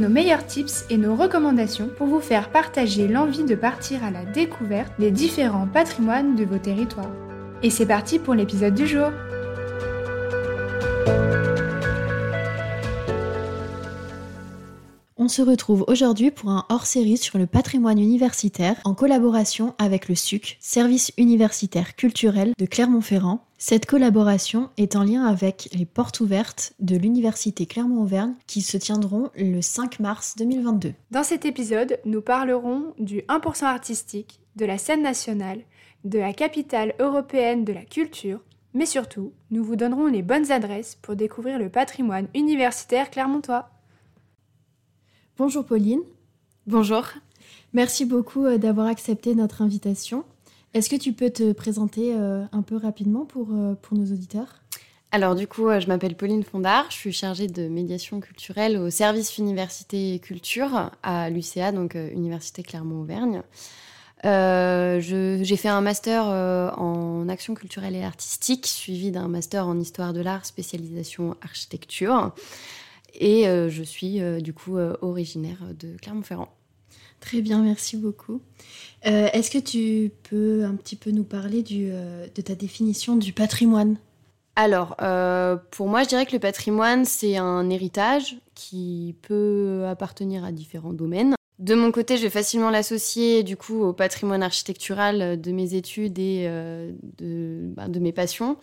nos meilleurs tips et nos recommandations pour vous faire partager l'envie de partir à la découverte des différents patrimoines de vos territoires. Et c'est parti pour l'épisode du jour. On se retrouve aujourd'hui pour un hors-série sur le patrimoine universitaire en collaboration avec le SUC, Service universitaire culturel de Clermont-Ferrand. Cette collaboration est en lien avec les portes ouvertes de l'Université Clermont-Auvergne qui se tiendront le 5 mars 2022. Dans cet épisode, nous parlerons du 1% artistique, de la scène nationale, de la capitale européenne de la culture, mais surtout, nous vous donnerons les bonnes adresses pour découvrir le patrimoine universitaire clermontois. Bonjour Pauline. Bonjour. Merci beaucoup euh, d'avoir accepté notre invitation. Est-ce que tu peux te présenter euh, un peu rapidement pour, euh, pour nos auditeurs? Alors du coup, je m'appelle Pauline Fondard, je suis chargée de médiation culturelle au service Université et Culture à l'UCA, donc Université Clermont-Auvergne. J'ai fait un master en action culturelle et artistique, suivi d'un master en histoire de l'art, spécialisation architecture. Et euh, je suis euh, du coup euh, originaire de Clermont-Ferrand. Très bien, merci beaucoup. Est-ce que tu peux un petit peu nous parler de ta définition du patrimoine? Alors, pour moi, je dirais que le patrimoine, c'est un héritage qui peut appartenir à différents domaines. De mon côté, je vais facilement l'associer du coup au patrimoine architectural de mes études et de, bah, de, mes passions.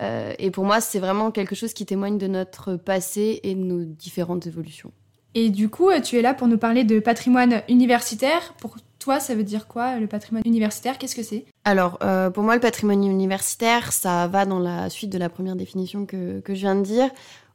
Euh, et pour moi, c'est vraiment quelque chose qui témoigne de notre passé et de nos différentes évolutions. Et du coup, tu es là pour nous parler de patrimoine universitaire. Pour toi, ça veut dire quoi le patrimoine universitaire? Qu'est-ce que c'est? Alors, euh, pour moi, le patrimoine universitaire, ça va dans la suite de la première définition que, que je viens de dire,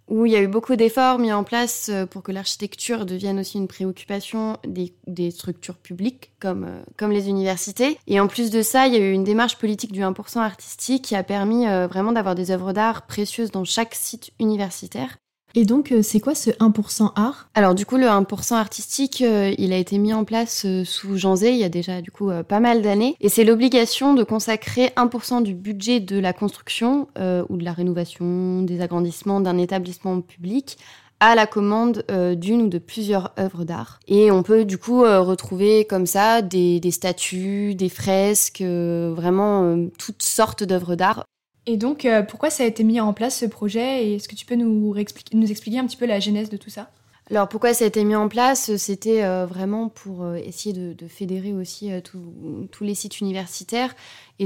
où il y a eu beaucoup d'efforts mis en place euh, pour que l'architecture devienne aussi une préoccupation des, des structures publiques comme, euh, comme les universités. Et en plus de ça, il y a eu une démarche politique du 1% artistique qui a permis euh, vraiment d'avoir des œuvres d'art précieuses dans chaque site universitaire. Et donc, euh, c'est quoi ce 1% art? Alors, du coup, le 1% artistique, euh, il a été mis en place euh, sous Jean Zé il y a déjà, du coup, pas mal d'années. Et c'est l'obligation de consacrer 1% du budget de la construction ou de la rénovation, des agrandissements d'un établissement public à la commande d'une ou de plusieurs œuvres d'art. Et on peut du coup retrouver comme ça des, des statues, des fresques, vraiment toutes sortes d'œuvres d'art et donc, euh, pourquoi ça a été mis en place ce projet Et est-ce que tu peux nous, expliquer un petit peu la genèse de tout ça? Alors pourquoi ça a été mis en place? C'était euh, vraiment pour euh, essayer de, fédérer aussi tous les sites universitaires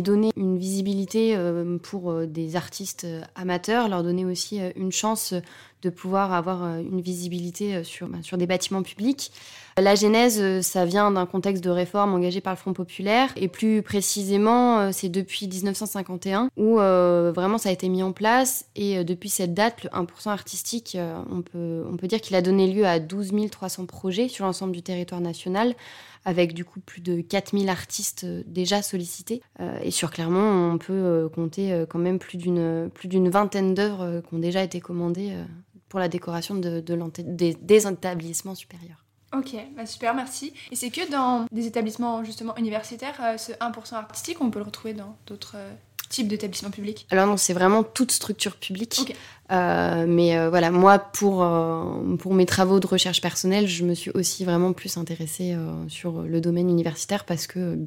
donner une visibilité pour des artistes amateurs, leur donner aussi une chance de pouvoir avoir une visibilité sur, bah, sur des bâtiments publics. La genèse, euh, ça vient d'un contexte de réforme engagé par le Front populaire, et plus précisément, euh, c'est depuis 1951 où euh, vraiment ça a été mis en place, et depuis cette date, le 1% artistique, on, peut, on peut dire qu'il a donné lieu à 12 300 projets sur l'ensemble du territoire national, avec du coup plus de 4000 artistes déjà sollicités. et sur Clermont, on peut compter quand même plus d'une vingtaine d'œuvres qui ont déjà été commandées pour la décoration de, des établissements supérieurs. Ok, bah super, merci. Et c'est que dans des établissements justement universitaires, euh, ce 1% artistique, on peut le retrouver dans d'autres euh, types d'établissements publics Alors non, c'est vraiment toute structure publique. Euh, mais voilà, moi, pour, pour mes travaux de recherche personnelle, je me suis aussi vraiment plus intéressée sur le domaine universitaire parce que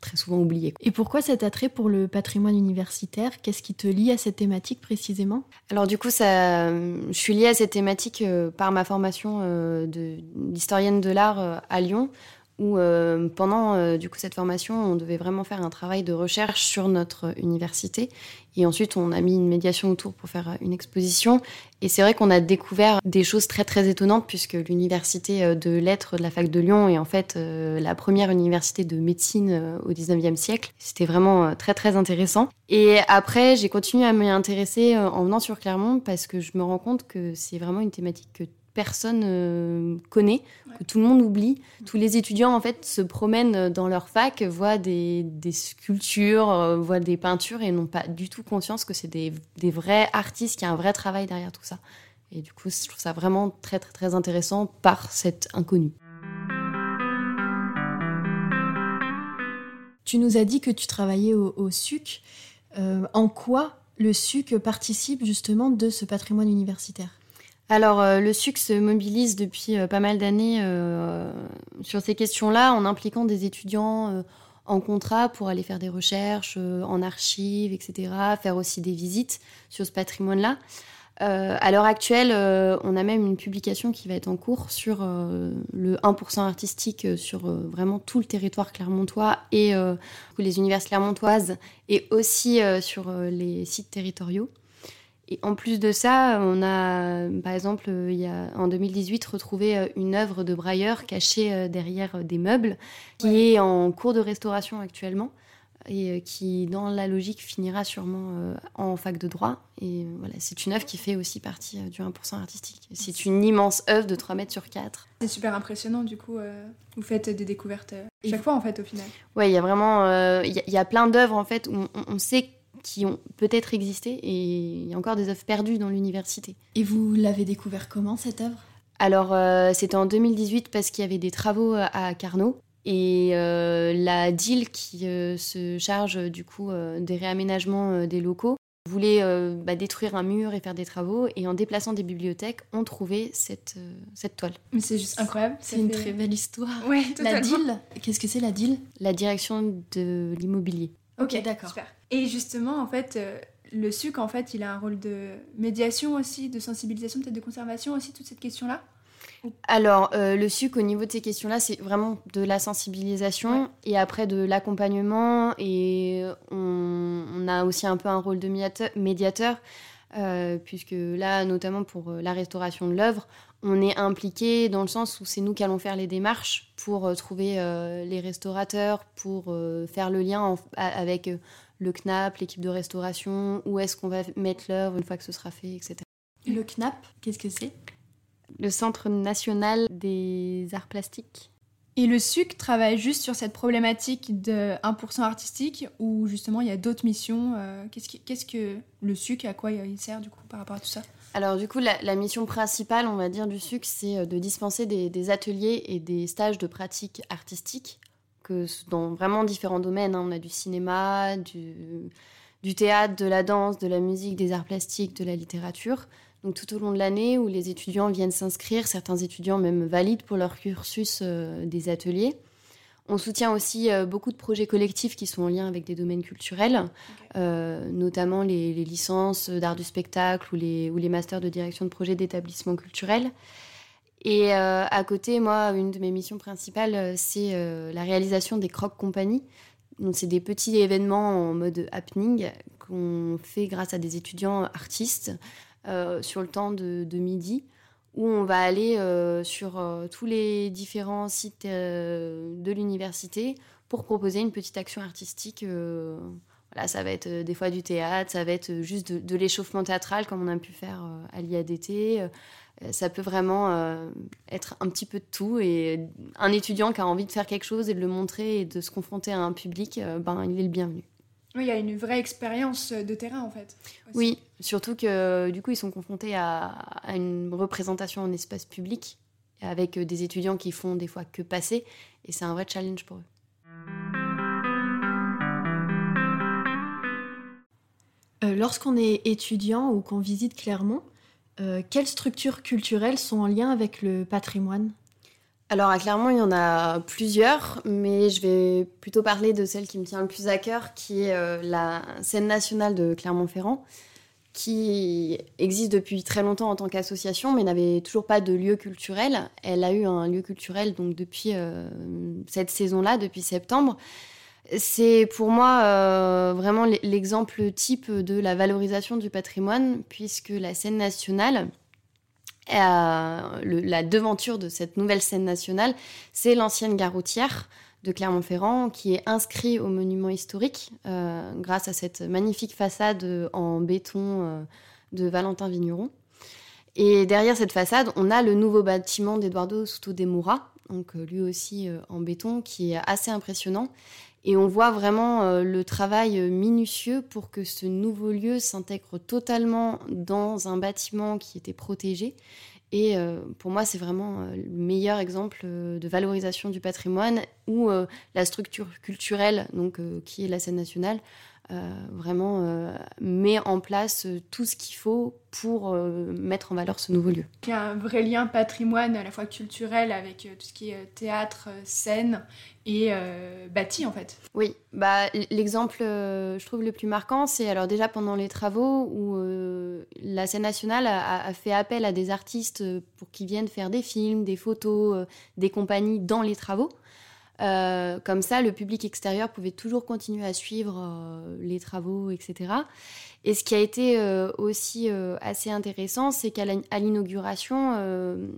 très souvent oublié. Et pourquoi cet attrait pour le patrimoine universitaire? Qu'est-ce qui te lie à cette thématique précisément? Alors du coup, ça, je suis liée à cette thématique euh, par ma formation euh, d'historienne de, l'art euh, à Lyon, où euh, pendant euh, du coup cette formation, on devait vraiment faire un travail de recherche sur notre université. Et ensuite, on a mis une médiation autour pour faire euh, une exposition. Et c'est vrai qu'on a découvert des choses très très étonnantes puisque l'université de lettres de la fac de Lyon est en fait la première université de médecine au 19e siècle. C'était vraiment très très intéressant. Et après, j'ai continué à m'y intéresser en venant sur Clermont parce que je me rends compte que c'est vraiment une thématique que personne connaît, que tout le monde oublie. Tous les étudiants en fait se promènent dans leur fac, voient des, sculptures, voient des peintures et n'ont pas du tout conscience que c'est des, vrais artistes, qu'il y a un vrai travail derrière tout ça. Et du coup, je trouve ça vraiment très très très intéressant par cet inconnu. Tu nous as dit que tu travaillais au, SUC. Euh, en quoi le SUC participe justement de ce patrimoine universitaire? Alors, euh, le SUC se mobilise depuis euh, pas mal d'années sur ces questions-là en impliquant des étudiants en contrat pour aller faire des recherches en archives, etc., faire aussi des visites sur ce patrimoine-là. Euh, à l'heure actuelle, euh, on a même une publication qui va être en cours sur euh, le 1% artistique sur vraiment tout le territoire clermontois et les universités clermontoises et aussi sur les sites territoriaux. Et en plus de ça, on a, par exemple, il y a, en 2018, retrouvé une œuvre de brailleur cachée derrière des meubles, qui est en cours de restauration actuellement et euh, qui, dans la logique, finira sûrement euh, en fac de droit. Et euh, voilà, c'est une œuvre qui fait aussi partie du 1% artistique. C'est une immense œuvre de 3 mètres sur 4. C'est super impressionnant, du coup, vous faites des découvertes chaque fois, en fait, au final. Oui, il y a vraiment, il y, a plein d'œuvres, en fait, où on, sait qui ont peut-être existé, et il y a encore des œuvres perdues dans l'université. Et vous l'avez découvert comment, cette œuvre? Alors, c'était en 2018 parce qu'il y avait des travaux à Carnot et euh, la DIL qui euh, se charge du coup euh, des réaménagements des locaux voulait bah, détruire un mur et faire des travaux et en déplaçant des bibliothèques ont trouvé cette, cette toile. Mais c'est juste incroyable. C'est une très belle histoire. Ouais, la DIL, qu'est-ce que c'est la DIL La direction de l'immobilier. Ok, d'accord. Et justement, en fait, le SUC, en fait, il a un rôle de médiation aussi, de sensibilisation, peut-être de conservation aussi, toute cette question-là alors, euh, le SUC, au niveau de ces questions-là, c'est vraiment de la sensibilisation et après de l'accompagnement. Et on, a aussi un peu un rôle de médiateur, euh, puisque là, notamment pour euh, la restauration de l'œuvre, on est impliqué dans le sens où c'est nous qui allons faire les démarches pour trouver les restaurateurs, pour faire le lien avec le CNAP, l'équipe de restauration, où est-ce qu'on va mettre l'œuvre une fois que ce sera fait, etc. Le CNAP, qu'est-ce que c'est? Le Centre national des arts plastiques. Et le SUC travaille juste sur cette problématique de 1% artistique ou justement il y a d'autres missions euh, Qu'est-ce que le SUC, à quoi il sert du coup par rapport à tout ça? Alors du coup, la, mission principale, on va dire, du SUC, c'est euh, de dispenser des, ateliers et des stages de pratique artistique que dans vraiment différents domaines. Hein. On a du cinéma, du théâtre, de la danse, de la musique, des arts plastiques, de la littérature donc tout au long de l'année où les étudiants viennent s'inscrire, certains étudiants même valident pour leur cursus euh, des ateliers. On soutient aussi euh, beaucoup de projets collectifs qui sont en lien avec des domaines culturels, euh, notamment les, licences d'art du spectacle ou les, ou les masters de direction de projets d'établissements culturels. Et à côté, moi, une de mes missions principales, c'est la réalisation des croque compagnies. Donc, c'est des petits événements en mode happening qu'on fait grâce à des étudiants artistes sur le temps de, midi, où on va aller euh, sur euh, tous les différents sites de l'université pour proposer une petite action artistique. voilà, ça va être des fois du théâtre, ça va être juste de, l'échauffement théâtral comme on a pu faire à l'IADT. ça peut vraiment être un petit peu de tout. Et un étudiant qui a envie de faire quelque chose et de le montrer et de se confronter à un public, ben, il est le bienvenu. Oui, il y a une vraie expérience de terrain en fait. Oui, surtout que du coup ils sont confrontés à, une représentation en espace public avec des étudiants qui font des fois que passer et c'est un vrai challenge pour eux. Euh, lorsqu'on est étudiant ou qu'on visite Clermont, euh, quelles structures culturelles sont en lien avec le patrimoine? Alors à Clermont, il y en a plusieurs, mais je vais plutôt parler de celle qui me tient le plus à cœur, qui est euh, la scène nationale de Clermont-Ferrand, qui existe depuis très longtemps en tant qu'association, mais n'avait toujours pas de lieu culturel. Elle a eu un lieu culturel donc depuis euh, cette saison-là, depuis septembre. C'est pour moi euh, vraiment l'exemple type de la valorisation du patrimoine, puisque la scène nationale, la devanture de cette nouvelle scène nationale, c'est l'ancienne gare routière de Clermont-Ferrand qui est inscrit au monument historique euh, grâce à cette magnifique façade en béton euh, de Valentin Vigneron. Et derrière cette façade, on a le nouveau bâtiment d'Eduardo Souto de Moura, donc lui aussi en béton, qui est assez impressionnant. Et on voit vraiment le travail minutieux pour que ce nouveau lieu s'intègre totalement dans un bâtiment qui était protégé. Et euh, pour moi, c'est vraiment euh, le meilleur exemple euh, de valorisation du patrimoine où la structure culturelle, donc, qui est la scène nationale, vraiment met en place tout ce qu'il faut pour mettre en valeur ce nouveau lieu. Il y a un vrai lien patrimoine à la fois culturel avec tout ce qui est théâtre, scène et euh, bâti en fait. Oui, bah, l'exemple euh, je trouve le plus marquant, c'est alors déjà pendant les travaux où euh, la scène nationale a, fait appel à des artistes pour qu'ils viennent faire des films, des photos, des compagnies dans les travaux. Comme ça, le public extérieur pouvait toujours continuer à suivre les travaux, etc. Et ce qui a été euh, aussi euh, assez intéressant, c'est qu'à l'inauguration, euh,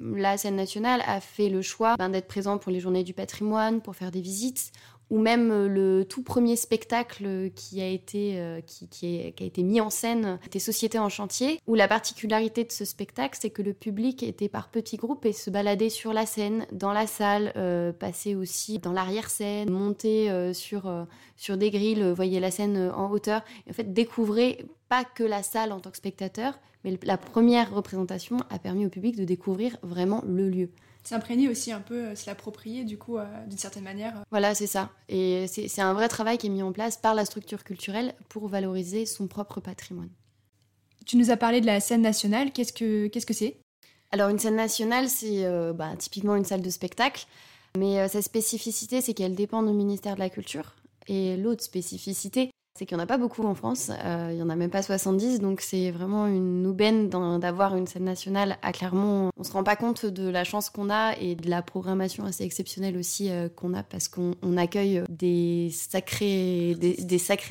la scène nationale a fait le choix ben, d'être présent pour les journées du patrimoine, pour faire des visites, ou même euh, le tout premier spectacle qui a été, euh, qui, qui, a été mis en scène était Société en chantier, où la particularité de ce spectacle, c'est que le public était par petits groupes et se baladait sur la scène, dans la salle, euh, passait aussi dans l'arrière-scène, montait sur, sur des grilles, voyait la scène en hauteur, et en fait découvrait pas que la salle en tant que spectateur, mais la première représentation a permis au public de découvrir vraiment le lieu s'imprégner aussi un peu, euh, se l'approprier du coup euh, d'une certaine manière. Voilà, c'est ça. Et c'est un vrai travail qui est mis en place par la structure culturelle pour valoriser son propre patrimoine. Tu nous as parlé de la scène nationale, qu'est-ce que c'est -ce que Alors une scène nationale, c'est euh, bah, typiquement une salle de spectacle, mais sa spécificité, c'est qu'elle dépend du ministère de la Culture. Et l'autre spécificité, c'est qu'il n'y en a pas beaucoup en France, euh, il n'y en a même pas 70, donc c'est vraiment une aubaine d'avoir une scène nationale à Clermont. On ne se rend pas compte de la chance qu'on a et de la programmation assez exceptionnelle aussi euh, qu'on a parce qu'on accueille des sacrés,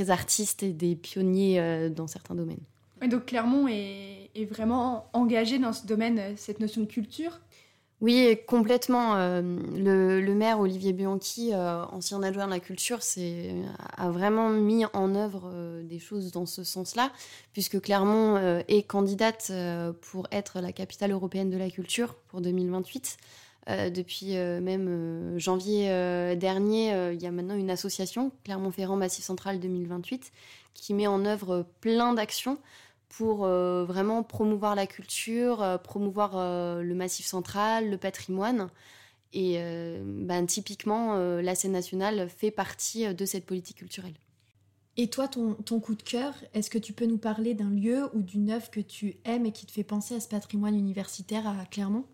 artistes et des pionniers euh, dans certains domaines. Et donc Clermont est, vraiment engagé dans ce domaine, cette notion de culture oui, complètement. Euh, le, maire Olivier Bianchi, euh, ancien adjoint de la culture, a vraiment mis en œuvre euh, des choses dans ce sens-là, puisque Clermont est candidate pour être la capitale européenne de la culture pour 2028. depuis même janvier dernier, il y a maintenant une association, Clermont-Ferrand Massif Central 2028, qui met en œuvre plein d'actions pour euh, vraiment promouvoir la culture, euh, promouvoir euh, le massif central, le patrimoine. Et ben, typiquement, la scène nationale fait partie de cette politique culturelle. Et toi, ton, ton coup de cœur, est-ce que tu peux nous parler d'un lieu ou d'une œuvre que tu aimes et qui te fait penser à ce patrimoine universitaire à Clermont?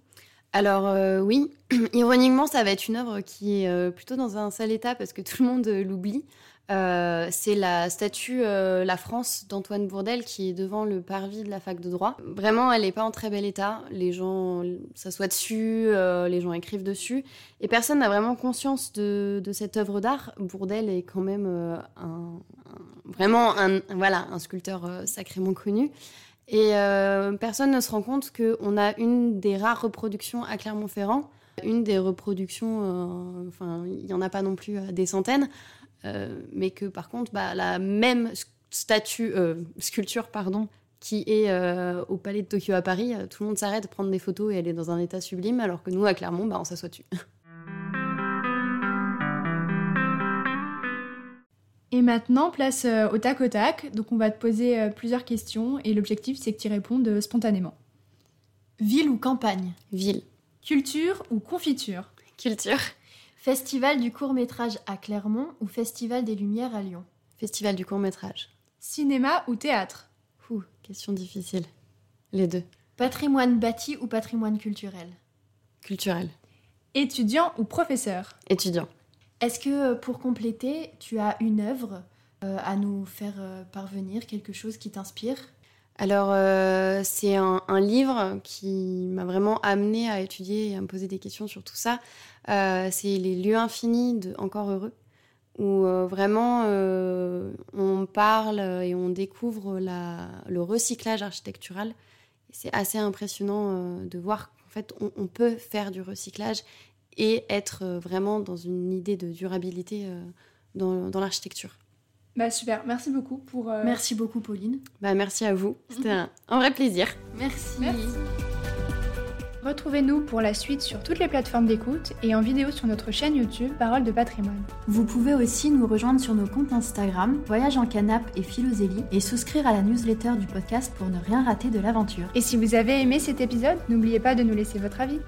Alors oui, ironiquement, ça va être une œuvre qui est plutôt dans un sale état parce que tout le monde l'oublie. Euh, c'est la statue euh, La France d'Antoine Bourdel qui est devant le parvis de la fac de droit. Vraiment, elle n'est pas en très bel état. Les gens s'assoient dessus, euh, les gens écrivent dessus, et personne n'a vraiment conscience de, cette œuvre d'art. Bourdel est quand même un, vraiment un, voilà, un sculpteur sacrément connu. Et personne ne se rend compte qu'on a une des rares reproductions à Clermont-Ferrand, une des reproductions, enfin, il n'y en a pas non plus des centaines, mais que par contre, bah, la même statue, euh, sculpture, pardon, qui est euh, au palais de Tokyo à Paris, tout le monde s'arrête, prendre des photos et elle est dans un état sublime, alors que nous, à Clermont, bah, on s'assoit dessus. Et maintenant, place au tac au tac. Donc, on va te poser plusieurs questions et l'objectif, c'est que tu répondes spontanément. Ville ou campagne? Ville. Culture ou confiture? Culture. Festival du court métrage à Clermont ou Festival des Lumières à Lyon? Festival du court métrage. Cinéma ou théâtre? Ouh, question difficile. Les deux. Patrimoine bâti ou patrimoine culturel? Culturel. Étudiant ou professeur? Étudiant. Est-ce que euh, pour compléter, tu as une œuvre euh, à nous faire euh, parvenir, quelque chose qui t'inspire? Alors, c'est un, livre qui m'a vraiment amené à étudier et à me poser des questions sur tout ça. Euh, c'est les lieux infinis de Encore Heureux, où euh, vraiment euh, on parle et on découvre le recyclage architectural. C'est assez impressionnant de voir qu'en fait on, peut faire du recyclage et être vraiment dans une idée de durabilité dans, l'architecture. Bah super, merci beaucoup pour... euh, Merci beaucoup, Pauline. Bah, merci à vous. C'était un, un vrai plaisir. Merci. Merci. Retrouvez-nous pour la suite sur toutes les plateformes d'écoute et en vidéo sur notre chaîne YouTube Parole de patrimoine. Vous pouvez aussi nous rejoindre sur nos comptes Instagram, Voyage en Canap et Philosélie, et souscrire à la newsletter du podcast pour ne rien rater de l'aventure. Et si vous avez aimé cet épisode, n'oubliez pas de nous laisser votre avis.